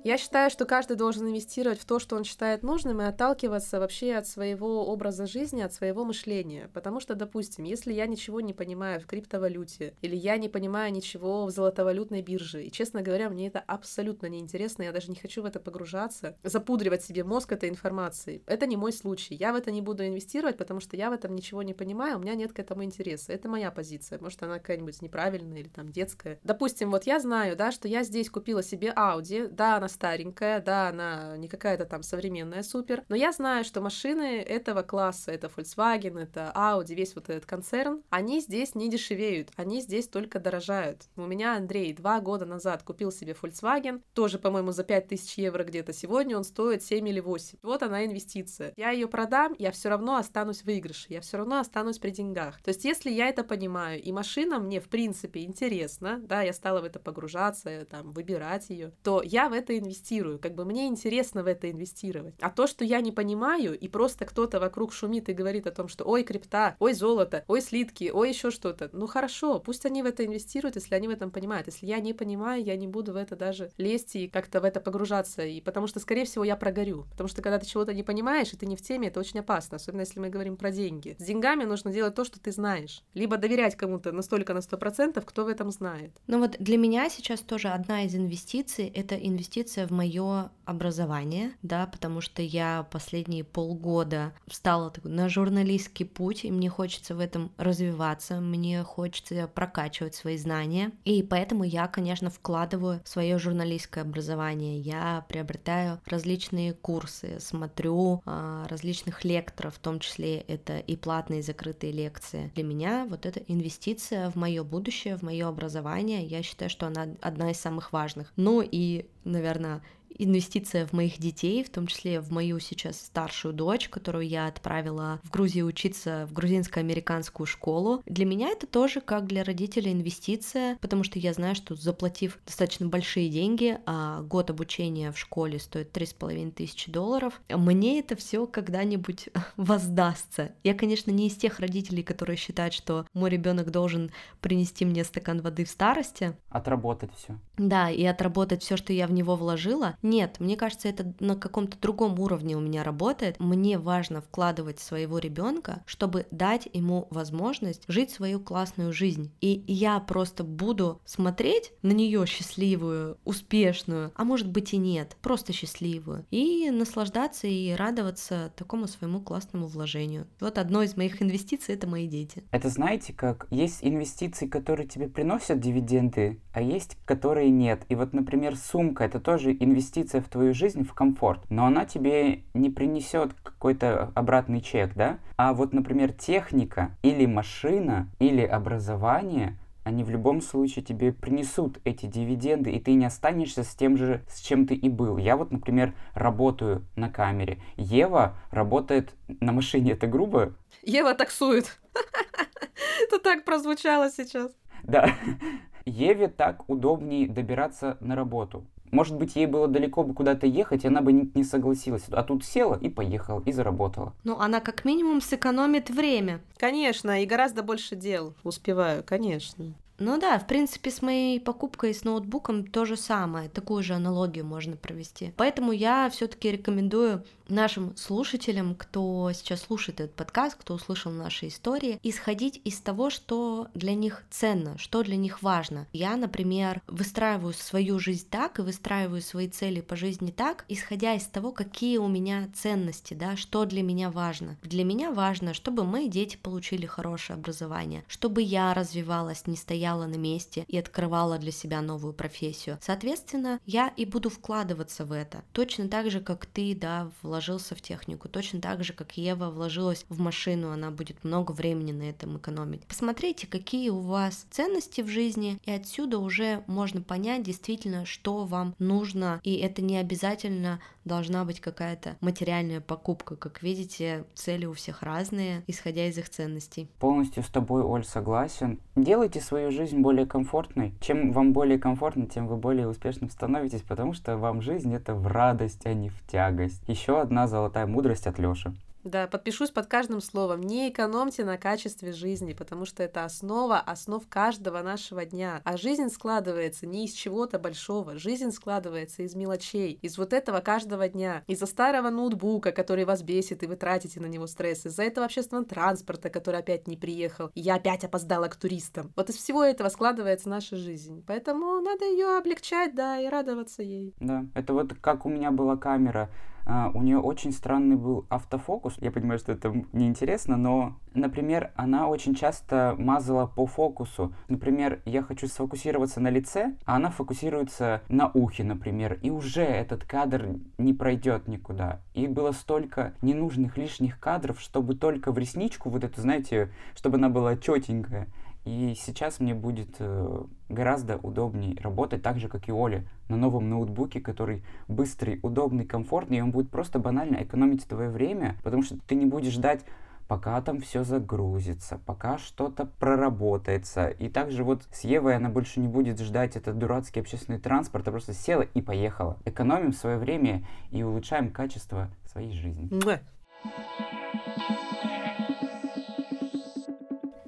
Я считаю, что каждый должен инвестировать в то, что он считает нужным, и отталкиваться вообще от своего образа жизни, от своего мышления. Потому что, допустим, если я ничего не понимаю в криптовалюте, или я не понимаю ничего в золотовалютной бирже, и, честно говоря, мне это абсолютно неинтересно, я даже не хочу в это погружаться, запудривать себе мозг этой информацией. Это не мой случай. Я в это не буду инвестировать, потому что я в этом ничего не понимаю, у меня нет к этому интереса. Это моя позиция. Может, она какая-нибудь неправильная или там детская. Допустим, вот я знаю, да, что я здесь купила себе Audi, да, она старенькая, да, она не какая-то там современная супер, но я знаю, что машины этого класса, это Volkswagen, это Audi, весь вот этот концерн, они здесь не дешевеют, они здесь только дорожают. У меня Андрей два года назад купил себе Volkswagen, тоже, по-моему, за 5000 евро где-то, сегодня он стоит 7 или 8. Вот она инвестиция. Я ее продам, я все равно останусь в выигрыше, я все равно останусь при деньгах. То есть, если я это понимаю, и машина мне, в принципе, интересна, да, я стала в это погружаться, там, выбирать ее, то я в это инвестирую, как бы мне интересно в это инвестировать. А то, что я не понимаю, и просто кто-то вокруг шумит и говорит о том, что ой, крипта, ой, золото, ой, слитки, ой, еще что-то, ну хорошо, пусть они в это инвестируют, если они в этом понимают. Если я не понимаю, я не буду в это даже лезть и как-то в это погружаться, и потому что, скорее всего, я прогорю. Потому что, когда ты чего-то не понимаешь, и ты не в теме, это очень опасно, особенно если мы говорим про деньги. С деньгами нужно делать то, что ты знаешь. Либо доверять кому-то настолько на сто процентов, кто в этом знает. Ну вот для меня сейчас тоже одна из инвестиций — это инвестиция инвестиция в мое образование, да, потому что я последние полгода встала на журналистский путь, и мне хочется в этом развиваться, мне хочется прокачивать свои знания, и поэтому я, конечно, вкладываю свое журналистское образование, я приобретаю различные курсы, смотрю а, различных лекторов, в том числе это и платные и закрытые лекции. Для меня вот эта инвестиция в мое будущее, в мое образование, я считаю, что она одна из самых важных. Ну и, наверное, инвестиция в моих детей, в том числе в мою сейчас старшую дочь, которую я отправила в Грузию учиться в грузинско-американскую школу. Для меня это тоже как для родителя инвестиция, потому что я знаю, что заплатив достаточно большие деньги, а год обучения в школе стоит три с половиной тысячи долларов, мне это все когда-нибудь воздастся. Я, конечно, не из тех родителей, которые считают, что мой ребенок должен принести мне стакан воды в старости. Отработать все. Да, и отработать все, что я в него вложила, Нет, мне кажется, это на каком-то другом уровне у меня работает. Мне важно вкладывать своего ребенка, чтобы дать ему возможность жить свою классную жизнь. И я просто буду смотреть на нее счастливую, успешную, а может быть и нет, просто счастливую, и наслаждаться и радоваться такому своему классному вложению. Вот одно из моих инвестиций это мои дети. Это знаете, как есть инвестиции, которые тебе приносят дивиденды, а есть, которые нет. И вот, например, сумка это тоже инвестиция в твою жизнь, в комфорт, но она тебе не принесет какой-то обратный чек, да? А вот, например, техника или машина или образование они в любом случае тебе принесут эти дивиденды, и ты не останешься с тем же, с чем ты и был. Я вот, например, работаю на камере. Ева работает на машине. Это грубо? Ева таксует. Это так прозвучало сейчас. Да. Еве так удобнее добираться на работу. Может быть, ей было далеко бы куда-то ехать, и она бы не, не согласилась. А тут села и поехала, и заработала. Ну, она как минимум сэкономит время. Конечно, и гораздо больше дел успеваю, конечно. Ну да, в принципе, с моей покупкой с ноутбуком то же самое, такую же аналогию можно провести. Поэтому я все-таки рекомендую нашим слушателям, кто сейчас слушает этот подкаст, кто услышал наши истории, исходить из того, что для них ценно, что для них важно. Я, например, выстраиваю свою жизнь так и выстраиваю свои цели по жизни так, исходя из того, какие у меня ценности, да, что для меня важно. Для меня важно, чтобы мои дети получили хорошее образование, чтобы я развивалась, не стояла на месте и открывала для себя новую профессию. Соответственно, я и буду вкладываться в это. Точно так же, как ты, да, вложился в технику, точно так же, как Ева вложилась в машину, она будет много времени на этом экономить. Посмотрите, какие у вас ценности в жизни, и отсюда уже можно понять действительно, что вам нужно, и это не обязательно должна быть какая-то материальная покупка. Как видите, цели у всех разные, исходя из их ценностей. Полностью с тобой, Оль, согласен. Делайте свою жизнь более комфортной. Чем вам более комфортно, тем вы более успешным становитесь, потому что вам жизнь это в радость, а не в тягость. Еще одна золотая мудрость от Лёши. Да, подпишусь под каждым словом. Не экономьте на качестве жизни, потому что это основа основ каждого нашего дня. А жизнь складывается не из чего-то большого. Жизнь складывается из мелочей, из вот этого каждого дня. Из-за старого ноутбука, который вас бесит, и вы тратите на него стресс. Из-за этого общественного транспорта, который опять не приехал. И я опять опоздала к туристам. Вот из всего этого складывается наша жизнь. Поэтому надо ее облегчать, да, и радоваться ей. Да, это вот как у меня была камера Uh, у нее очень странный был автофокус. Я понимаю, что это неинтересно, но, например, она очень часто мазала по фокусу. Например, я хочу сфокусироваться на лице, а она фокусируется на ухе, например, и уже этот кадр не пройдет никуда. И было столько ненужных лишних кадров, чтобы только в ресничку вот эту, знаете, чтобы она была четенькая. И сейчас мне будет э, гораздо удобнее работать так же, как и Оля, на новом ноутбуке, который быстрый, удобный, комфортный, и он будет просто банально экономить твое время, потому что ты не будешь ждать пока там все загрузится, пока что-то проработается. И также вот с Евой она больше не будет ждать этот дурацкий общественный транспорт, а просто села и поехала. Экономим свое время и улучшаем качество своей жизни.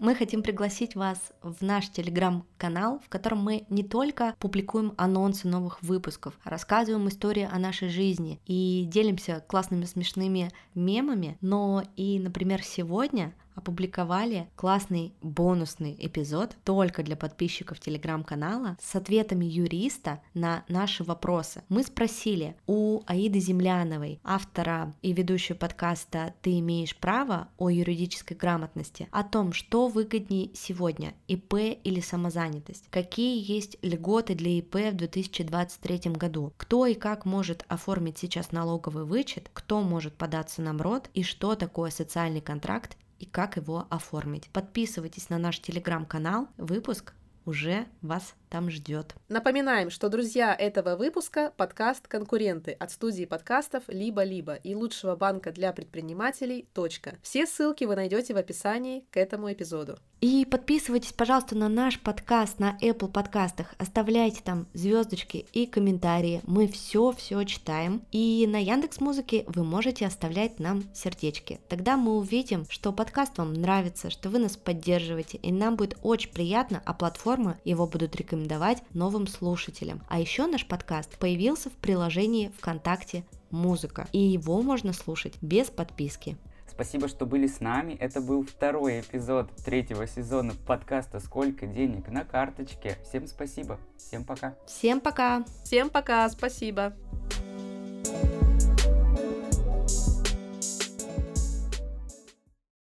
Мы хотим пригласить вас в наш телеграм-канал, в котором мы не только публикуем анонсы новых выпусков, а рассказываем истории о нашей жизни и делимся классными смешными мемами, но и, например, сегодня опубликовали классный бонусный эпизод только для подписчиков телеграм-канала с ответами юриста на наши вопросы. Мы спросили у Аиды Земляновой, автора и ведущей подкаста «Ты имеешь право» о юридической грамотности, о том, что выгоднее сегодня, ИП или самозанятость, какие есть льготы для ИП в 2023 году, кто и как может оформить сейчас налоговый вычет, кто может податься на МРОД и что такое социальный контракт и как его оформить. Подписывайтесь на наш телеграм-канал. Выпуск уже вас там ждет. Напоминаем, что друзья этого выпуска – подкаст «Конкуренты» от студии подкастов «Либо-либо» и лучшего банка для предпринимателей «Точка». Все ссылки вы найдете в описании к этому эпизоду. И подписывайтесь, пожалуйста, на наш подкаст на Apple подкастах, оставляйте там звездочки и комментарии, мы все-все читаем. И на Яндекс Музыке вы можете оставлять нам сердечки. Тогда мы увидим, что подкаст вам нравится, что вы нас поддерживаете, и нам будет очень приятно, а платформа его будут рекомендовать порекомендовать новым слушателям. А еще наш подкаст появился в приложении ВКонтакте «Музыка», и его можно слушать без подписки. Спасибо, что были с нами. Это был второй эпизод третьего сезона подкаста «Сколько денег на карточке». Всем спасибо. Всем пока. Всем пока. Всем пока. Спасибо.